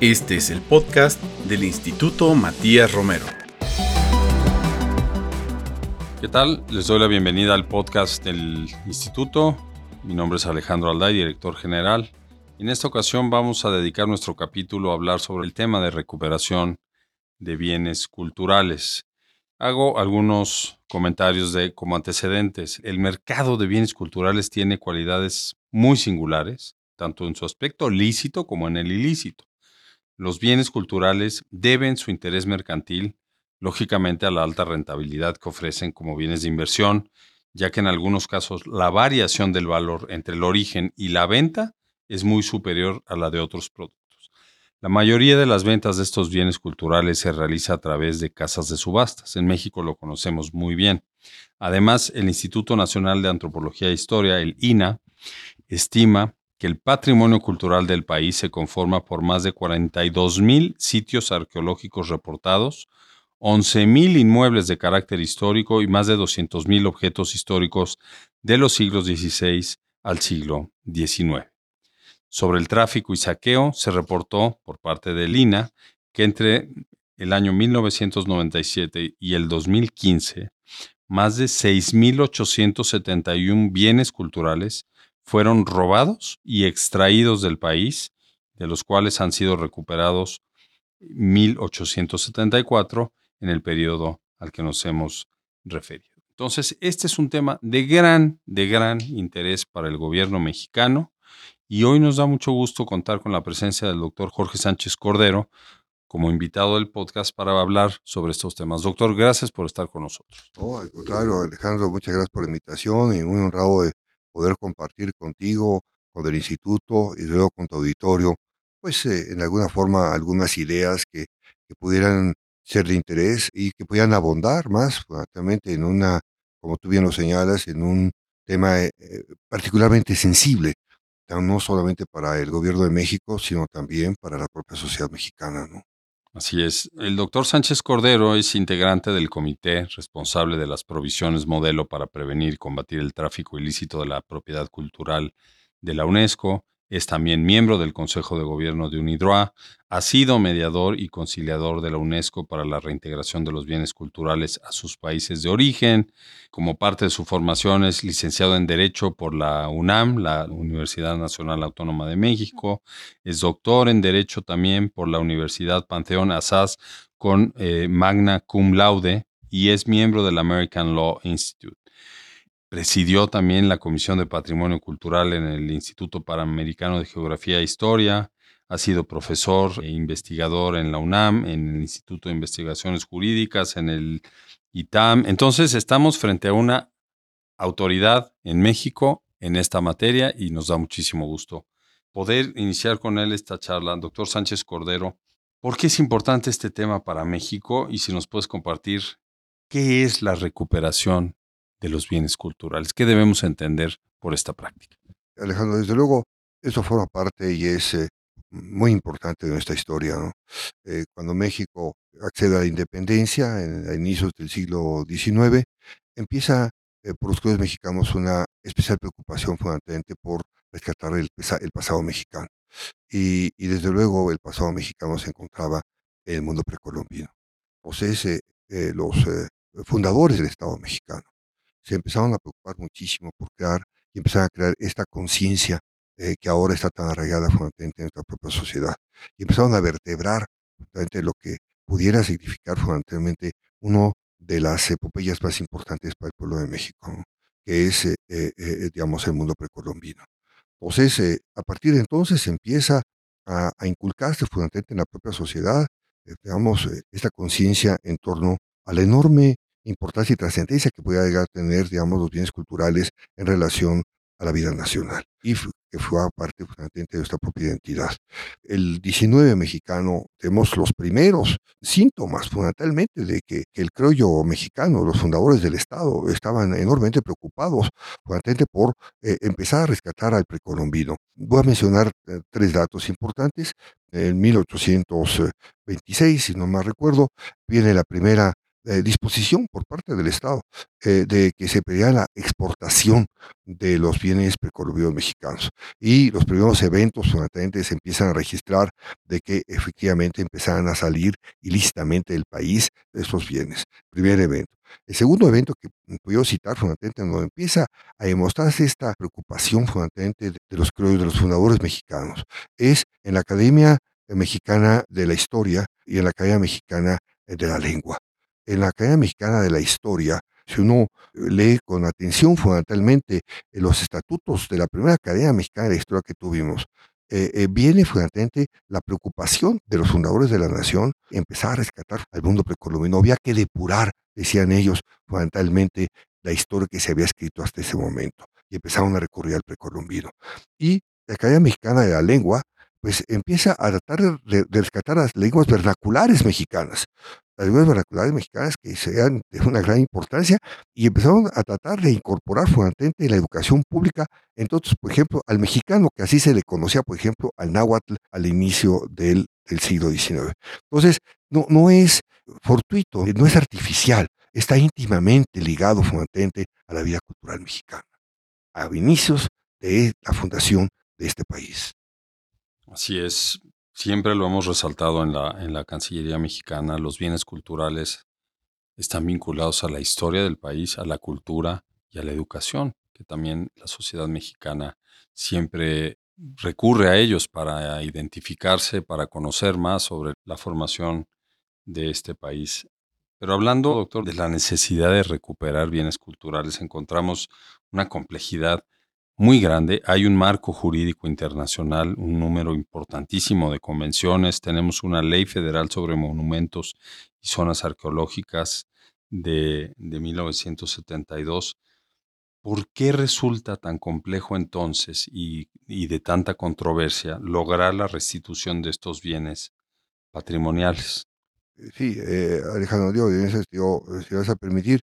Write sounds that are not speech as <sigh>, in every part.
Este es el podcast del Instituto Matías Romero. ¿Qué tal? Les doy la bienvenida al podcast del Instituto. Mi nombre es Alejandro Alday, director general. En esta ocasión vamos a dedicar nuestro capítulo a hablar sobre el tema de recuperación de bienes culturales. Hago algunos comentarios de como antecedentes. El mercado de bienes culturales tiene cualidades muy singulares, tanto en su aspecto lícito como en el ilícito. Los bienes culturales deben su interés mercantil, lógicamente, a la alta rentabilidad que ofrecen como bienes de inversión, ya que en algunos casos la variación del valor entre el origen y la venta es muy superior a la de otros productos. La mayoría de las ventas de estos bienes culturales se realiza a través de casas de subastas. En México lo conocemos muy bien. Además, el Instituto Nacional de Antropología e Historia, el INA, estima que el patrimonio cultural del país se conforma por más de 42 mil sitios arqueológicos reportados, 11 mil inmuebles de carácter histórico y más de 200 mil objetos históricos de los siglos XVI al siglo XIX. Sobre el tráfico y saqueo se reportó por parte del INA que entre el año 1997 y el 2015, más de 6.871 bienes culturales fueron robados y extraídos del país, de los cuales han sido recuperados 1.874 en el periodo al que nos hemos referido. Entonces, este es un tema de gran, de gran interés para el gobierno mexicano y hoy nos da mucho gusto contar con la presencia del doctor Jorge Sánchez Cordero como invitado del podcast para hablar sobre estos temas. Doctor, gracias por estar con nosotros. No, al contrario, Alejandro, muchas gracias por la invitación y muy honrado de poder compartir contigo, con el instituto y luego con tu auditorio, pues eh, en alguna forma algunas ideas que, que, pudieran ser de interés y que pudieran abondar más fundamentalmente en una, como tú bien lo señalas, en un tema eh, eh, particularmente sensible, no solamente para el gobierno de México, sino también para la propia sociedad mexicana, ¿no? Así es. El doctor Sánchez Cordero es integrante del comité responsable de las provisiones modelo para prevenir y combatir el tráfico ilícito de la propiedad cultural de la UNESCO es también miembro del Consejo de Gobierno de UNIDROA, ha sido mediador y conciliador de la UNESCO para la reintegración de los bienes culturales a sus países de origen. Como parte de su formación es licenciado en Derecho por la UNAM, la Universidad Nacional Autónoma de México. Es doctor en Derecho también por la Universidad Panteón Asaz con eh, magna cum laude y es miembro del American Law Institute. Presidió también la Comisión de Patrimonio Cultural en el Instituto Panamericano de Geografía e Historia. Ha sido profesor e investigador en la UNAM, en el Instituto de Investigaciones Jurídicas, en el ITAM. Entonces, estamos frente a una autoridad en México en esta materia y nos da muchísimo gusto poder iniciar con él esta charla. Doctor Sánchez Cordero, ¿por qué es importante este tema para México? Y si nos puedes compartir, ¿qué es la recuperación de los bienes culturales. ¿Qué debemos entender por esta práctica? Alejandro, desde luego, eso forma parte y es eh, muy importante de nuestra historia. Eh, cuando México accede a la independencia, a inicios del siglo XIX, empieza eh, por los clubes mexicanos una especial preocupación fundamentalmente por rescatar el, el pasado mexicano. Y, y, desde luego el pasado mexicano se encontraba en el mundo precolombino. Posee los fundadores del Estado mexicano se empezaron a preocupar muchísimo por crear y empezaron a crear esta conciencia eh, que ahora está tan arraigada fundamentalmente en nuestra propia sociedad. Y empezaron a vertebrar fundamentalmente lo que pudiera significar fundamentalmente uno de las epopeyas más importantes para el pueblo de México, que es, eh, eh, digamos, el mundo precolombino. Entonces, a partir de entonces empieza a, a inculcarse fundamentalmente en la propia sociedad, digamos, esta conciencia en torno a la enorme importancia y trascendencia que pueda llegar a tener, digamos, los bienes culturales en relación a la vida nacional y que fue parte fundamentalmente de nuestra propia identidad. El 19 mexicano tenemos los primeros síntomas fundamentalmente de que, el criollo mexicano, los fundadores del Estado, estaban enormemente preocupados fundamentalmente por eh, empezar a rescatar al precolombino. Voy a mencionar eh, tres datos importantes. En 1826, si no mal recuerdo, viene la primera eh, disposición por parte del Estado eh, de que se pedía la exportación de los bienes precolombianos mexicanos. Y los primeros eventos fundamentalmente se empiezan a registrar de que efectivamente empezaran a salir ilícitamente del país esos bienes. Primer evento. El segundo evento que puedo citar fundamentalmente, donde empieza a demostrarse esta preocupación fundamentalmente de los, de los fundadores mexicanos, es en la Academia Mexicana de la Historia y en la Academia Mexicana de la Lengua en la Academia Mexicana de la Historia, si uno lee con atención fundamentalmente los estatutos de la primera Academia Mexicana de la Historia que tuvimos, eh, eh, viene fundamentalmente la preocupación de los fundadores de la nación empezar a rescatar al mundo precolombino. Había que depurar, decían ellos, fundamentalmente la historia que se había escrito hasta ese momento y empezaron a recurrir al precolombino. Y la Academia Mexicana de la Lengua pues empieza a tratar de, rescatar las lenguas vernaculares mexicanas, las lenguas vernaculares mexicanas que sean de una gran importancia y empezaron a tratar de incorporar fundamentalmente en la educación pública, entonces, por ejemplo, al mexicano, que así se le conocía, por ejemplo, al náhuatl al inicio del, siglo XIX. Entonces, no, no es fortuito, no es artificial, está íntimamente ligado fundamentalmente a la vida cultural mexicana, a inicios de la fundación de este país. Así es, siempre lo hemos resaltado en la, en la Cancillería mexicana, los bienes culturales están vinculados a la historia del país, a la cultura y a la educación, que también la sociedad mexicana siempre recurre a ellos para identificarse, para conocer más sobre la formación de este país. Pero hablando, doctor, de la necesidad de recuperar bienes culturales, encontramos una complejidad muy grande. Hay un marco jurídico internacional, un número importantísimo de convenciones. Tenemos una ley federal sobre monumentos y zonas arqueológicas de, 1972. ¿Por qué resulta tan complejo entonces y, de tanta controversia lograr la restitución de estos bienes patrimoniales? Sí, eh, Alejandro, yo, si vas a permitir,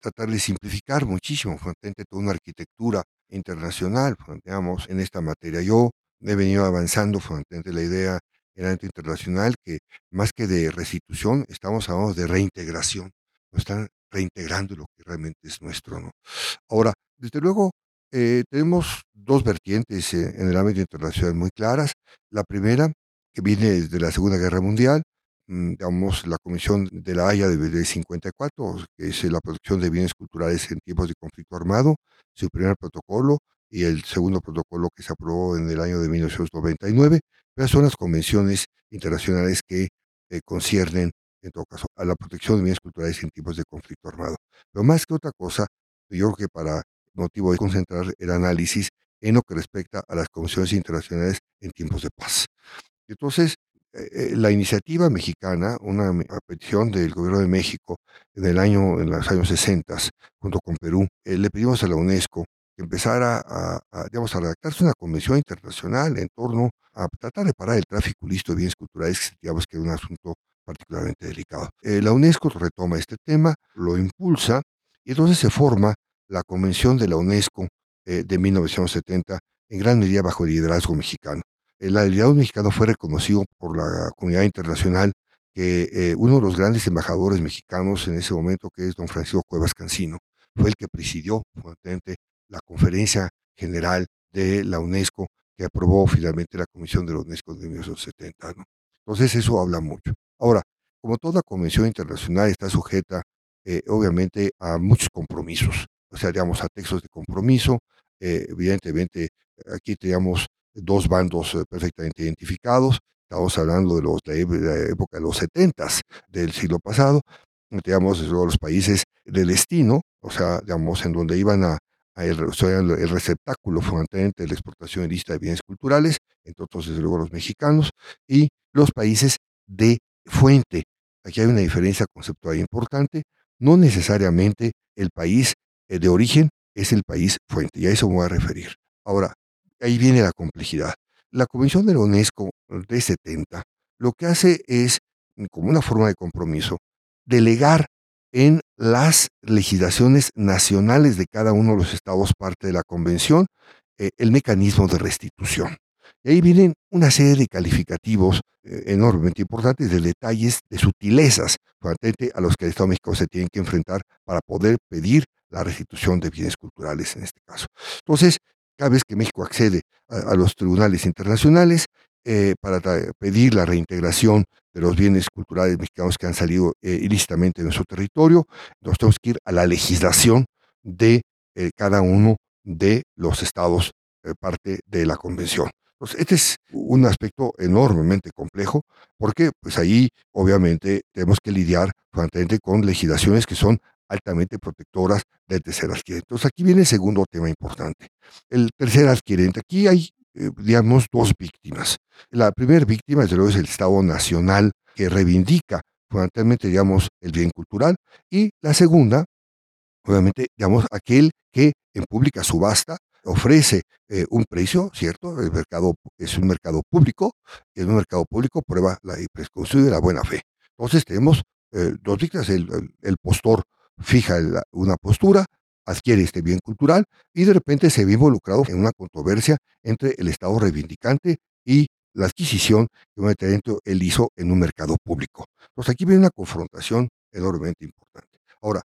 tratar de simplificar muchísimo, frente toda una arquitectura internacional, digamos, en esta materia. Yo he venido avanzando frente la idea en el internacional que más que de restitución, estamos hablando de reintegración. Nos están reintegrando lo que realmente es nuestro, ¿no? Ahora, desde luego, eh, tenemos dos vertientes eh, en el ámbito internacional muy claras. La primera, que viene desde la Segunda Guerra Mundial, digamos, la Comisión de la Haya de, de 54, que es la protección de bienes culturales en tiempos de conflicto armado, su primer protocolo y el segundo protocolo que se aprobó en el año de 1999, pero son las convenciones internacionales que eh, conciernen, en todo caso, a la protección de bienes culturales en tiempos de conflicto armado. Pero más que otra cosa, yo creo que para motivo de concentrar el análisis en lo que respecta a las convenciones internacionales en tiempos de paz. Entonces, la iniciativa mexicana, una petición del gobierno de México en el año, en los años 60, junto con Perú, eh, le pedimos a la UNESCO que empezara a, digamos, a redactarse una convención internacional en torno a tratar de parar el tráfico listo de bienes culturales, que digamos que era un asunto particularmente delicado. la UNESCO retoma este tema, lo impulsa, y entonces se forma la Convención de la UNESCO de 1970, en gran medida bajo el liderazgo mexicano el aliado mexicano fue reconocido por la comunidad internacional que eh, uno de los grandes embajadores mexicanos en ese momento, que es don Francisco Cuevas Cancino, fue el que presidió la conferencia general de la UNESCO que aprobó finalmente la Comisión de la UNESCO de 1970. Entonces eso habla mucho. Ahora, como toda convención internacional está sujeta eh, obviamente a muchos compromisos, o sea, digamos, a textos de compromiso, eh, evidentemente aquí tenemos dos bandos eh, perfectamente identificados. Estamos hablando de, los, de la época de los 70 del siglo pasado, digamos, los países del destino, o sea, digamos, en donde iban a, el, el, receptáculo fundamentalmente de la exportación ilícita de bienes culturales, entre otros, desde luego, los mexicanos, y los países de fuente. Aquí hay una diferencia conceptual importante. No necesariamente el país eh, de origen es el país fuente, y a eso me voy a referir. Ahora, ahí viene la complejidad. La Convención de la UNESCO de 70 lo que hace es, mm, como una forma de compromiso, delegar en las legislaciones nacionales de cada uno de los estados parte de la convención eh, el mecanismo de restitución. Y ahí vienen una serie de calificativos eh, enormemente importantes de detalles, de sutilezas, a los que el Estado México se tiene que enfrentar para poder pedir la restitución de bienes culturales en este caso. Entonces, cada vez que México accede a, los tribunales internacionales eh, para pedir la reintegración de los bienes culturales mexicanos que han salido eh, ilícitamente de nuestro territorio, nos tenemos que ir a la legislación de cada uno de los estados parte de la convención. Este es un aspecto enormemente complejo porque pues ahí obviamente tenemos que lidiar con legislaciones que son altamente protectoras del tercer adquirente. Entonces aquí viene el segundo tema importante. El tercer adquirente, aquí hay, eh, digamos, dos víctimas. La primera víctima, desde luego, es el Estado Nacional que reivindica fundamentalmente, digamos, el bien cultural. Y la segunda, obviamente, digamos, aquel que en pública subasta ofrece eh, un precio, ¿cierto? El mercado es un mercado público, y en un mercado público prueba la, y de la buena fe. Entonces tenemos eh, dos víctimas, el, postor fija una postura, adquiere este bien cultural y de repente se ve involucrado en una controversia entre el Estado reivindicante y la adquisición que él hizo en un mercado público. Entonces aquí viene una confrontación enormemente importante. Ahora,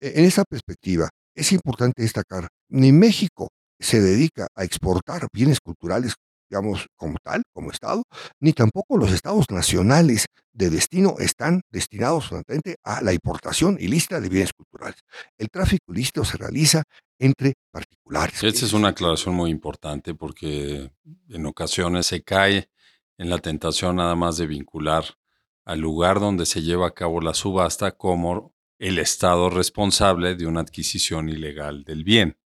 e, en esa perspectiva, es importante destacar, ni México se dedica a exportar bienes culturales, digamos, como tal, como Estado, ni tampoco los estados nacionales de destino están destinados fundamentalmente a la importación ilícita de bienes culturales. El tráfico ilícito se realiza entre particulares. Esta es una aclaración muy importante porque en ocasiones se cae en la tentación nada más de vincular al lugar donde se lleva a cabo la subasta como el Estado responsable de una adquisición ilegal del bien.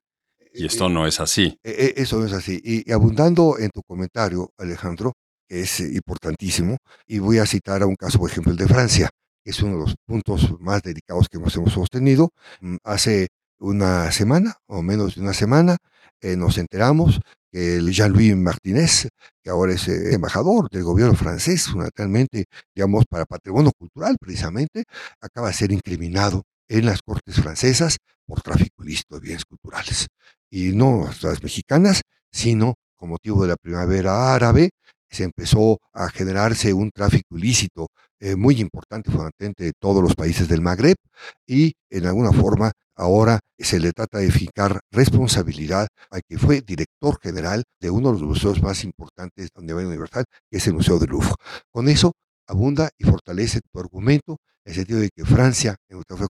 Y esto no es así. E, e, eso no es así. Y, abundando en tu comentario, Alejandro, que es importantísimo, y voy a citar a un caso, por ejemplo, el de Francia, que es uno de los puntos más delicados que hemos, sostenido. Mm, hace una semana, o menos de una semana, eh, nos enteramos que el Jean-Louis Martinez, que ahora es eh, embajador del gobierno francés, fundamentalmente, digamos, para patrimonio cultural precisamente, acaba de ser incriminado en las cortes francesas por tráfico ilícito de bienes culturales. Y no las mexicanas, sino con motivo de la primavera árabe, se empezó a generarse un tráfico ilícito eh, muy importante, fundamentalmente de todos los países del Magreb, y en alguna forma ahora se le trata de fijar responsabilidad a que fue director general de uno de los museos más importantes a nivel universal, que es el Museo de Louvre. Con eso abunda y fortalece tu argumento en el sentido de que Francia,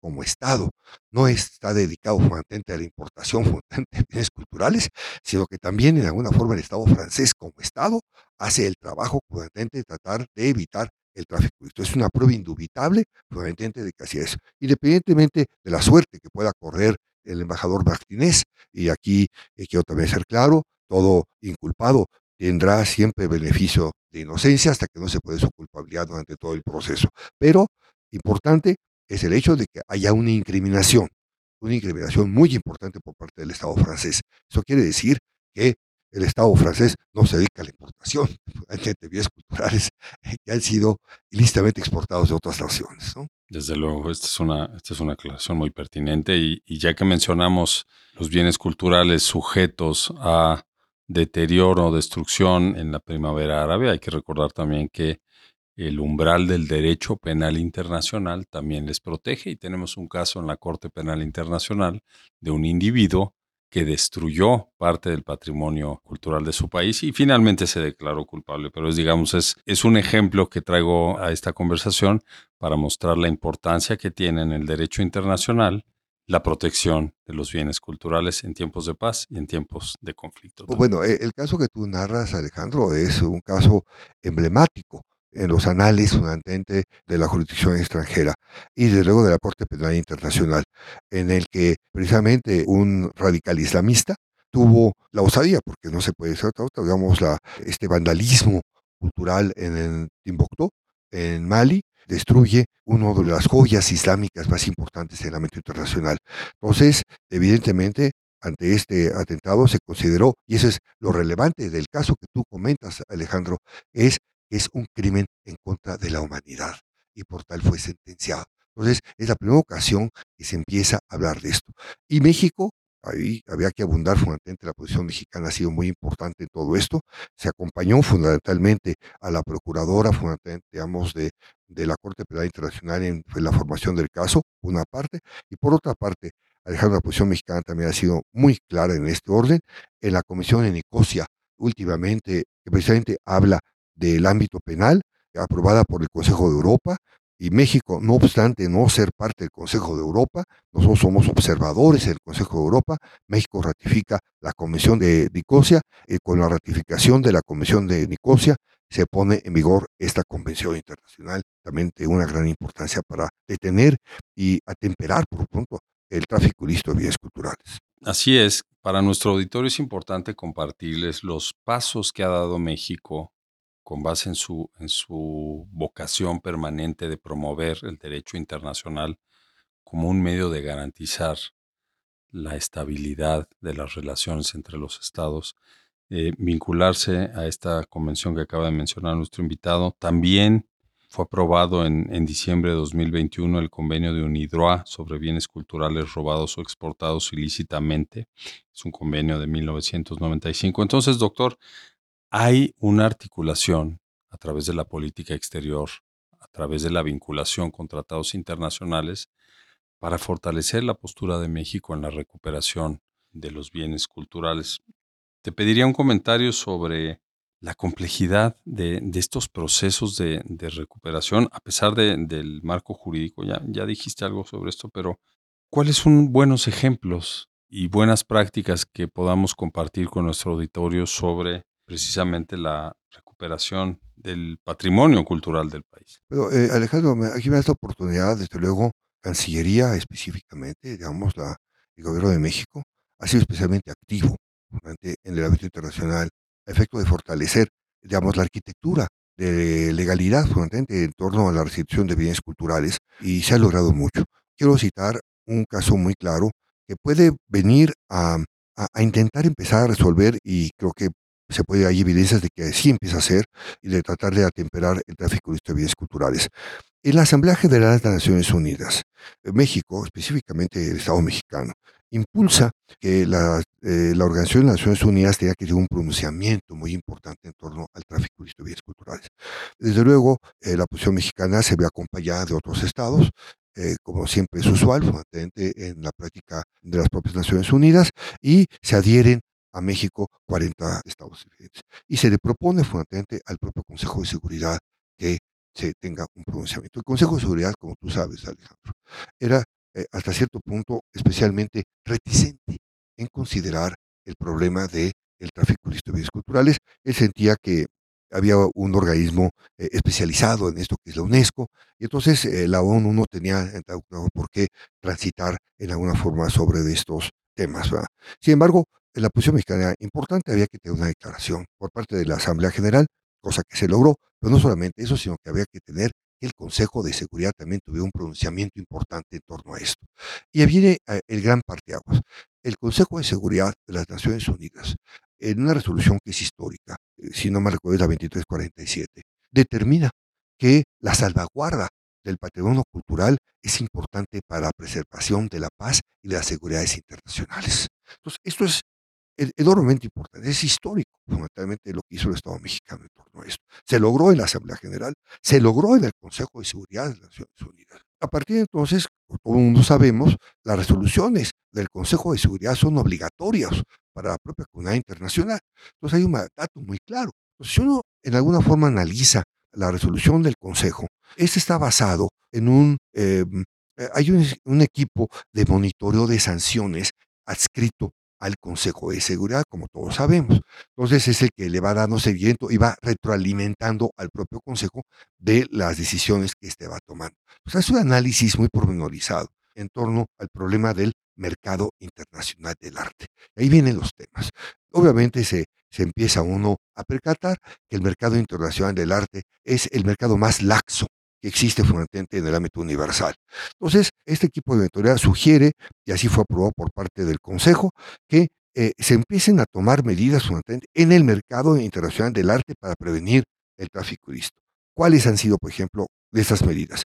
como Estado, no está dedicado fundamentalmente a la importación <laughs> de bienes culturales, sino que también en alguna forma el Estado francés como Estado hace el trabajo fundamentalmente de tratar de evitar el tráfico. Esto es una prueba indubitable fundamentalmente de que así es. Independientemente de la suerte que pueda correr el embajador Martínez, y aquí eh, quiero también ser claro, todo inculpado tendrá siempre beneficio de inocencia hasta que no se puede su culpabilidad durante todo el proceso. Pero importante es el hecho de que haya una incriminación, una incriminación muy importante por parte del Estado francés. Eso quiere decir que el Estado francés no se dedica a la importación <laughs> de bienes culturales que han sido ilícitamente exportados de otras naciones. Desde luego, esta es una, esta es una aclaración muy pertinente y ya que mencionamos los bienes culturales sujetos a deterioro o destrucción en la primavera árabe. Hay que recordar también que el umbral del derecho penal internacional también les protege y tenemos un caso en la Corte Penal Internacional de un individuo que destruyó parte del patrimonio cultural de su país y finalmente se declaró culpable. Pero es, digamos, es, es un ejemplo que traigo a esta conversación para mostrar la importancia que tiene en el derecho internacional la protección de los bienes culturales en tiempos de paz y en tiempos de conflicto. Bueno, e, el caso que tú narras, Alejandro, es un caso emblemático en los anales de la jurisdicción extranjera y desde luego de la Corte Penal Internacional, en el que precisamente un radical islamista tuvo la osadía, porque no se puede ser digamos, la, este vandalismo cultural en el Timbuktu, en Mali, destruye una de las joyas islámicas más importantes en el ámbito internacional. Entonces, evidentemente, ante este atentado se consideró, y eso es lo relevante del caso que tú comentas, Alejandro, es que es un crimen en contra de la humanidad y por tal fue sentenciado. Entonces, es la primera ocasión que se empieza a hablar de esto. Y México, ahí había que abundar fundamentalmente, la posición mexicana ha sido muy importante en todo esto, se acompañó fundamentalmente a la procuradora, fundamentalmente, digamos, de, de la Corte Penal Internacional en, en la formación del caso, una parte, y por otra parte, Alejandro, la posición mexicana también ha sido muy clara en este orden. En la Comisión de Nicosia, últimamente, que precisamente habla del ámbito penal, aprobada por el Consejo de Europa, y México, no obstante no ser parte del Consejo de Europa, nosotros somos observadores del Consejo de Europa, México ratifica la Convención de Nicosia y con la ratificación de la Convención de Nicosia se pone en vigor esta convención internacional, también de una gran importancia para detener y atemperar por pronto el tráfico ilícito de bienes culturales. Así es, para nuestro auditorio es importante compartirles los pasos que ha dado México con base en su, en su vocación permanente de promover el derecho internacional como un medio de garantizar la estabilidad de las relaciones entre los estados, eh, vincularse a esta convención que acaba de mencionar nuestro invitado. También fue aprobado en, en diciembre de 2021 el convenio de UNIDROA sobre bienes culturales robados o exportados ilícitamente. Es un convenio de 1995. Entonces, doctor, hay una articulación a través de la política exterior, a través de la vinculación con tratados internacionales, para fortalecer la postura de México en la recuperación de los bienes culturales. Te pediría un comentario sobre la complejidad de, estos procesos de, recuperación, a pesar del marco jurídico. Ya, ya dijiste algo sobre esto, pero ¿cuáles son buenos ejemplos y buenas prácticas que podamos compartir con nuestro auditorio sobre precisamente la recuperación del patrimonio cultural del país. Pero, eh, Alejandro, aquí me da esta oportunidad, desde luego, Cancillería específicamente, digamos, la, el gobierno de México ha sido especialmente activo en el ámbito internacional a efecto de fortalecer, digamos, la arquitectura de legalidad fundamentalmente en torno a la recepción de bienes culturales y se ha logrado mucho. Quiero citar un caso muy claro que puede venir a, a intentar empezar a resolver y creo que se puede, hay evidencias de que sí empieza a hacer y de tratar de atemperar el tráfico de bienes culturales. En la Asamblea General de las Naciones Unidas, eh, México, específicamente el Estado mexicano, impulsa que la, eh, la Organización de las Naciones Unidas tenga que tener un pronunciamiento muy importante en torno al tráfico de bienes culturales. Desde luego, eh, la posición mexicana se ve acompañada de otros estados, como siempre es usual, en la práctica de las propias Naciones Unidas, y se adhieren a México 40 estados diferentes. Y se le propone fundamentalmente al propio Consejo de Seguridad que se tenga un pronunciamiento. El Consejo de Seguridad, como tú sabes, Alejandro, era eh, hasta cierto punto especialmente reticente en considerar el problema del el tráfico de bienes culturales. Él sentía que había un organismo eh, especializado en esto que es la UNESCO, y entonces eh, la ONU no tenía por qué transitar en alguna forma sobre estos temas. Sin embargo, en la posición mexicana importante había que tener una declaración por parte de la Asamblea General, cosa que se logró, pero no solamente eso, sino que había que tener que el Consejo de Seguridad también tuviera un pronunciamiento importante en torno a esto. Y ahí viene eh, el gran parteaguas. El Consejo de Seguridad de las Naciones Unidas, en una resolución que es histórica, eh, si no me recuerdo es la 2347, determina que la salvaguarda del patrimonio cultural es importante para la preservación de la paz y de las seguridades internacionales. Entonces, esto es enormemente importante, es histórico, fundamentalmente, lo que hizo el Estado mexicano en torno a esto. Se logró en la Asamblea General, se logró en el Consejo de Seguridad de las Naciones Unidas. A partir de entonces, como todo el mundo sabemos, las resoluciones del Consejo de Seguridad son obligatorias para la propia comunidad internacional. Entonces hay un dato muy claro. si uno en alguna forma analiza la resolución del Consejo, este está basado en un... Eh, hay un equipo de monitoreo de sanciones adscrito al Consejo de Seguridad, como todos sabemos. Entonces es el que le va dando seguimiento y va retroalimentando al propio Consejo de las decisiones que éste va tomando. Pues es un análisis muy pormenorizado en torno al problema del mercado internacional del arte. Ahí vienen los temas. Obviamente se, se empieza uno a percatar que el mercado internacional del arte es el mercado más laxo que existe fundamentalmente en el ámbito universal. Entonces, este equipo de mentoría sugiere, y así fue aprobado por parte del Consejo, que eh, se empiecen a tomar medidas fundamentalmente en el mercado internacional del arte para prevenir el tráfico ilícito. ¿Cuáles han sido, por ejemplo, de esas medidas?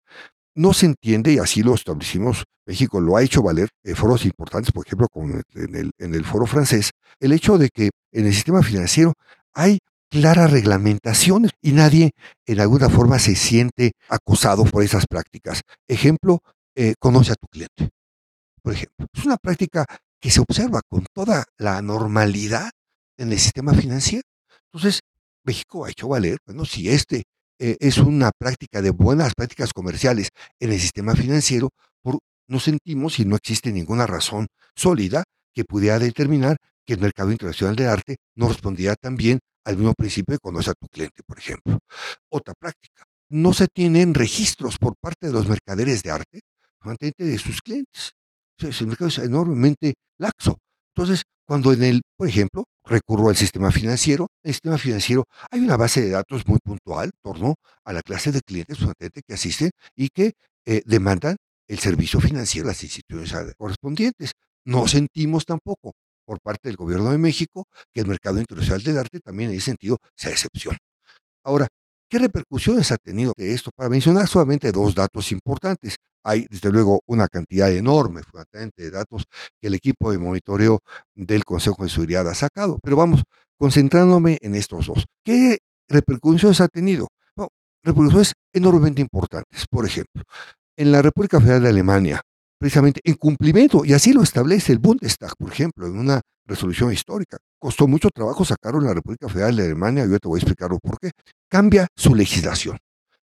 no se entiende, y así lo establecimos, México lo ha hecho valer en foros importantes, por ejemplo, como en el, en el foro francés, el hecho de que en el sistema financiero hay claras reglamentaciones y nadie en alguna forma se siente acosado por esas prácticas. Ejemplo, eh, conoce a tu cliente. Por ejemplo, es una práctica que se observa con toda la normalidad en el sistema financiero. Entonces, México ha hecho valer, bueno, si este eh, es una práctica de buenas prácticas comerciales en el sistema financiero, por, no sentimos y no existe ninguna razón sólida que pudiera determinar que el mercado internacional de arte no respondiera también al mismo principio de conocer a tu cliente, por ejemplo. Otra práctica, no se tienen registros por parte de los mercaderes de arte de sus clientes. el mercado es enormemente laxo. Entonces, cuando en el, por ejemplo, recurro al sistema financiero, el sistema financiero hay una base de datos muy puntual en torno a la clase de clientes que asisten y que eh, demandan el servicio financiero a las instituciones correspondientes. No sentimos tampoco por parte del gobierno de México que el mercado internacional del arte también en ese sentido sea excepción. Ahora, ¿qué repercusiones ha tenido de esto? Para mencionar solamente dos datos importantes. Hay, desde luego, una cantidad enorme, de datos que el equipo de monitoreo del Consejo de Seguridad ha sacado. Pero vamos, concentrándome en estos dos. ¿Qué repercusiones ha tenido? Bueno, repercusiones enormemente importantes. Por ejemplo, en la República Federal de Alemania, precisamente en cumplimiento, y así lo establece el Bundestag, por ejemplo, en una resolución histórica. Costó mucho trabajo sacarlo en la República Federal de Alemania, y yo te voy a explicar por qué. Cambia su legislación,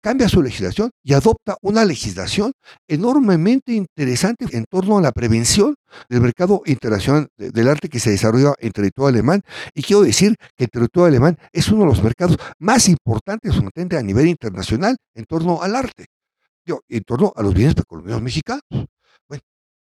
cambia su legislación y adopta una legislación enormemente interesante en torno a la prevención del mercado internacional del arte que se desarrolla en territorio alemán. Y quiero decir que el territorio alemán es uno de los mercados más importantes a nivel internacional en torno al arte, en torno a los bienes precolombianos mexicanos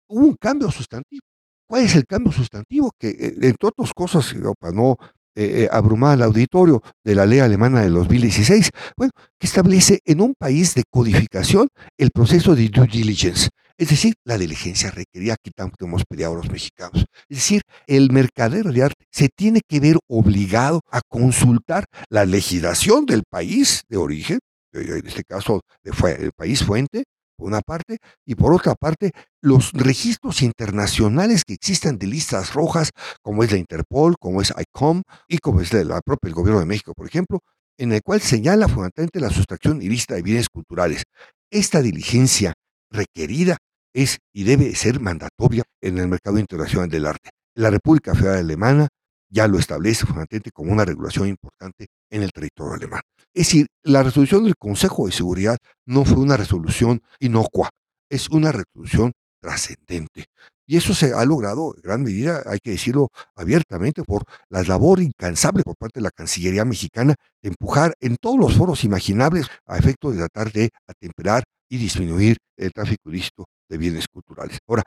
hubo un cambio sustantivo. ¿Cuál es el cambio sustantivo? Que, eh, entre otras cosas, para no eh, eh, abrumar al auditorio de la ley alemana de 2016, bueno, que establece en un país de codificación el proceso de due diligence, es decir, la diligencia requerida que tanto hemos peleado los mexicanos. Es decir, el mercader de arte se tiene que ver obligado a consultar la legislación del país de origen, en este caso el país fuente, una parte, y por otra parte, los registros internacionales que existen de listas rojas, como es la Interpol, como es ICOM y como es la, propia el gobierno de México, por ejemplo, en el cual señala fundamentalmente la sustracción ilícita de bienes culturales. Esta diligencia requerida es y debe ser mandatoria en el mercado internacional del arte. La República Federal Alemana ya lo establece fundamentalmente como una regulación importante en el territorio alemán. Es decir, la resolución del Consejo de Seguridad no fue una resolución inocua, es una resolución trascendente. Y eso se ha logrado en gran medida, hay que decirlo abiertamente, por la labor incansable por parte de la Cancillería mexicana de empujar en todos los foros imaginables a efecto de tratar de atemperar y disminuir el tráfico ilícito de bienes culturales. Ahora,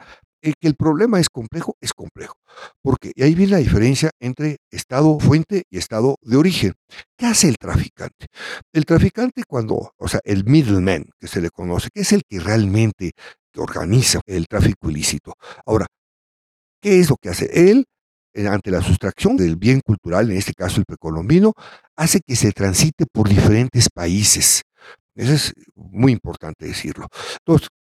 el que el problema es complejo, es complejo. Porque ahí viene la diferencia entre estado fuente y estado de origen. ¿Qué hace el traficante? El traficante cuando, o sea, el middleman que se le conoce, que es el que realmente organiza el tráfico ilícito. Ahora, ¿qué es lo que hace? Él, eh, ante la sustracción del bien cultural, en este caso el precolombino, hace que se transite por diferentes países. Eso es muy importante decirlo. Entonces, eh,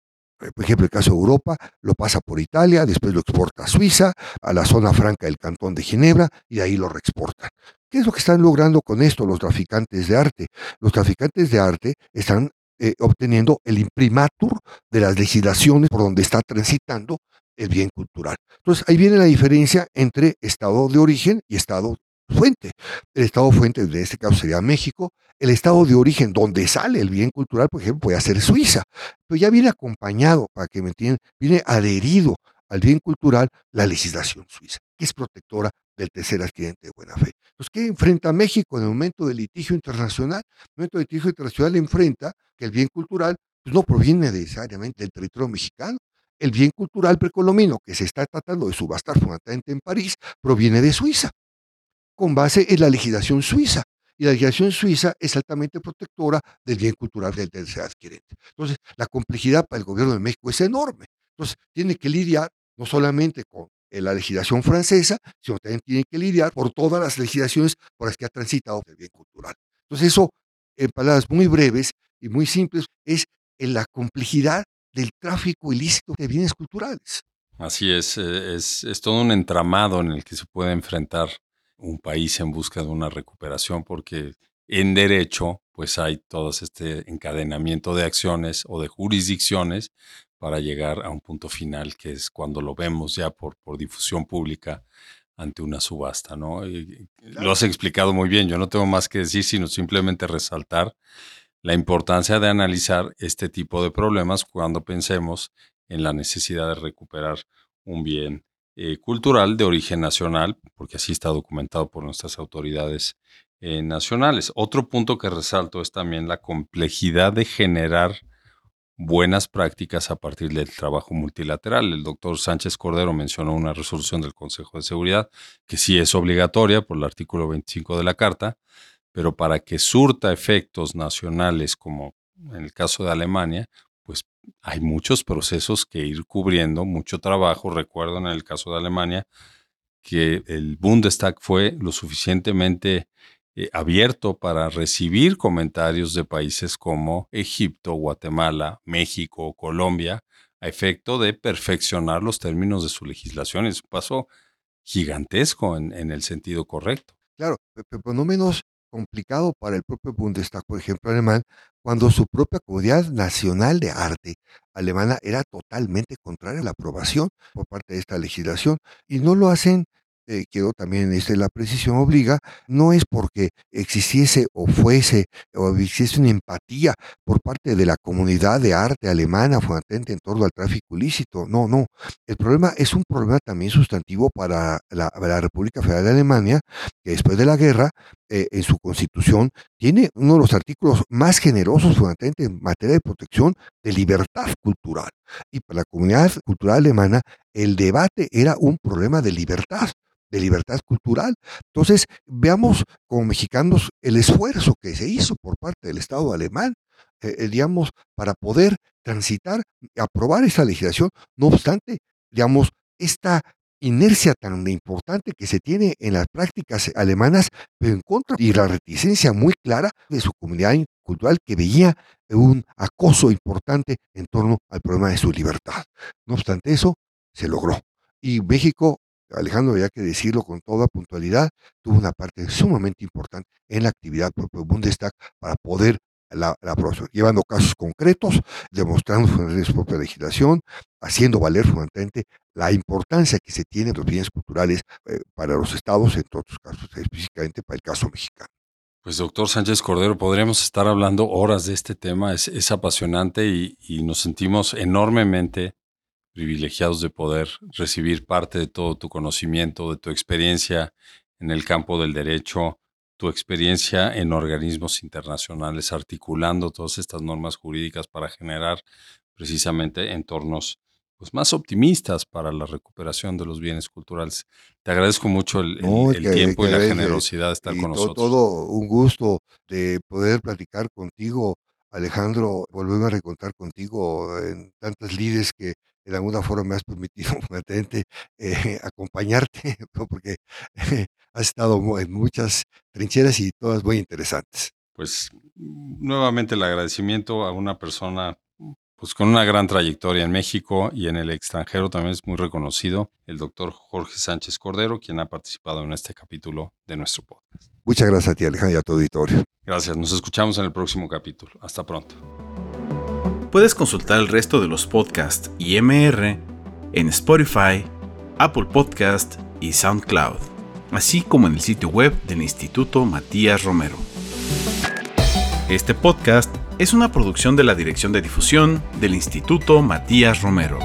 por ejemplo, el caso de Europa, lo pasa por Italia, después lo exporta a Suiza, a la zona franca del Cantón de Ginebra, y de ahí lo reexportan. ¿Qué es lo que están logrando con esto los traficantes de arte? Los traficantes de arte están eh, obteniendo el imprimatur de las legislaciones por donde está transitando el bien cultural. Entonces, ahí viene la diferencia entre estado de origen y estado fuente. El estado fuente, en este caso sería México, el estado de origen donde sale el bien cultural, por ejemplo, puede ser Suiza, pero ya viene acompañado, para que me entiendan, viene adherido al bien cultural la legislación suiza, que es protectora del tercer adquirente de buena fe. Entonces, ¿qué enfrenta México en el momento del litigio internacional? En el momento del litigio internacional enfrenta que el bien cultural pues, no proviene necesariamente del territorio mexicano. El bien cultural precolombino que se está tratando de subastar fundamentalmente en París proviene de Suiza con base en la legislación suiza. Y la legislación suiza es altamente protectora del bien cultural del tercer adquirente. Entonces, la complejidad para el gobierno de México es enorme. Entonces, tiene que lidiar no solamente con eh, la legislación francesa, sino también tiene que lidiar por todas las legislaciones por las que ha transitado el bien cultural. Entonces, eso, en palabras muy breves y muy simples, es en la complejidad del tráfico ilícito de bienes culturales. Así es, eh, es, es todo un entramado en el que se puede enfrentar un país en busca de una recuperación, porque en derecho, pues hay todo este encadenamiento de acciones o de jurisdicciones para llegar a un punto final, que es cuando lo vemos ya por, por difusión pública ante una subasta, ¿no? Lo has explicado muy bien, yo no tengo más que decir, sino simplemente resaltar la importancia de analizar este tipo de problemas cuando pensemos en la necesidad de recuperar un bien eh, cultural de origen nacional, porque así está documentado por nuestras autoridades eh, nacionales. Otro punto que resalto es también la complejidad de generar buenas prácticas a partir del trabajo multilateral. El doctor Sánchez Cordero mencionó una resolución del Consejo de Seguridad que sí es obligatoria por el artículo 25 de la Carta, pero para que surta efectos nacionales, como en el caso de Alemania, pues hay muchos procesos que ir cubriendo, mucho trabajo. Recuerdo en el caso de Alemania que el Bundestag fue lo suficientemente eh, abierto para recibir comentarios de países como Egipto, Guatemala, México, Colombia, a efecto de perfeccionar los términos de su legislación. Es un paso gigantesco en, en el sentido correcto. Claro, pero no menos complicado para el propio Bundestag, por ejemplo, alemán, cuando su propia comunidad nacional de arte alemana era totalmente contraria a la aprobación por parte de esta legislación y no lo hacen eh, quiero también este, la precisión obliga, no es porque existiese o fuese o existiese una empatía por parte de la comunidad de arte alemana fundamentalmente en torno al tráfico ilícito. No, no. El problema es un problema también sustantivo para la, República Federal de Alemania, que después de la guerra, eh, en su constitución, tiene uno de los artículos más generosos fundamentalmente en materia de protección de libertad cultural. Y para la comunidad cultural alemana, el debate era un problema de libertad de libertad cultural. Entonces, veamos como mexicanos el esfuerzo que se hizo por parte del Estado alemán, eh, eh, digamos, para poder transitar, aprobar esa legislación. No obstante, digamos, esta inercia tan importante que se tiene en las prácticas alemanas, pero en contra y la reticencia muy clara de su comunidad cultural que veía un acoso importante en torno al problema de su libertad. No obstante eso, se logró. Y México Alejandro, ya que decirlo con toda puntualidad, tuvo una parte sumamente importante en la actividad propio Bundestag para poder la, la llevando casos concretos, demostrando su propia legislación, haciendo valer fundamentalmente la importancia que se tiene los bienes culturales eh, para los estados, en otros casos, específicamente para el caso mexicano. Pues doctor Sánchez Cordero, podríamos estar hablando horas de este tema, es, apasionante y, nos sentimos enormemente privilegiados de poder recibir parte de todo tu conocimiento, de tu experiencia en el campo del derecho, tu experiencia en organismos internacionales, articulando todas estas normas jurídicas para generar precisamente entornos pues, más optimistas para la recuperación de los bienes culturales. Te agradezco mucho el, tiempo y la generosidad de estar con nosotros. Todo un gusto de poder platicar contigo, Alejandro, volverme a recontar contigo en tantas lides que de alguna forma me has permitido <laughs> eh, acompañarte, <laughs> porque <laughs> has estado en muchas trincheras y todas muy interesantes. Pues nuevamente el agradecimiento a una persona pues con una gran trayectoria en México y en el extranjero también es muy reconocido, el doctor Jorge Sánchez Cordero, quien ha participado en este capítulo de nuestro podcast. Muchas gracias a ti, Alejandro, y a tu auditorio. Gracias, nos escuchamos en el próximo capítulo. Hasta pronto. Puedes consultar el resto de los podcasts y MR en Spotify, Apple Podcast y SoundCloud, así como en el sitio web del Instituto Matías Romero. Este podcast es una producción de la Dirección de Difusión del Instituto Matías Romero.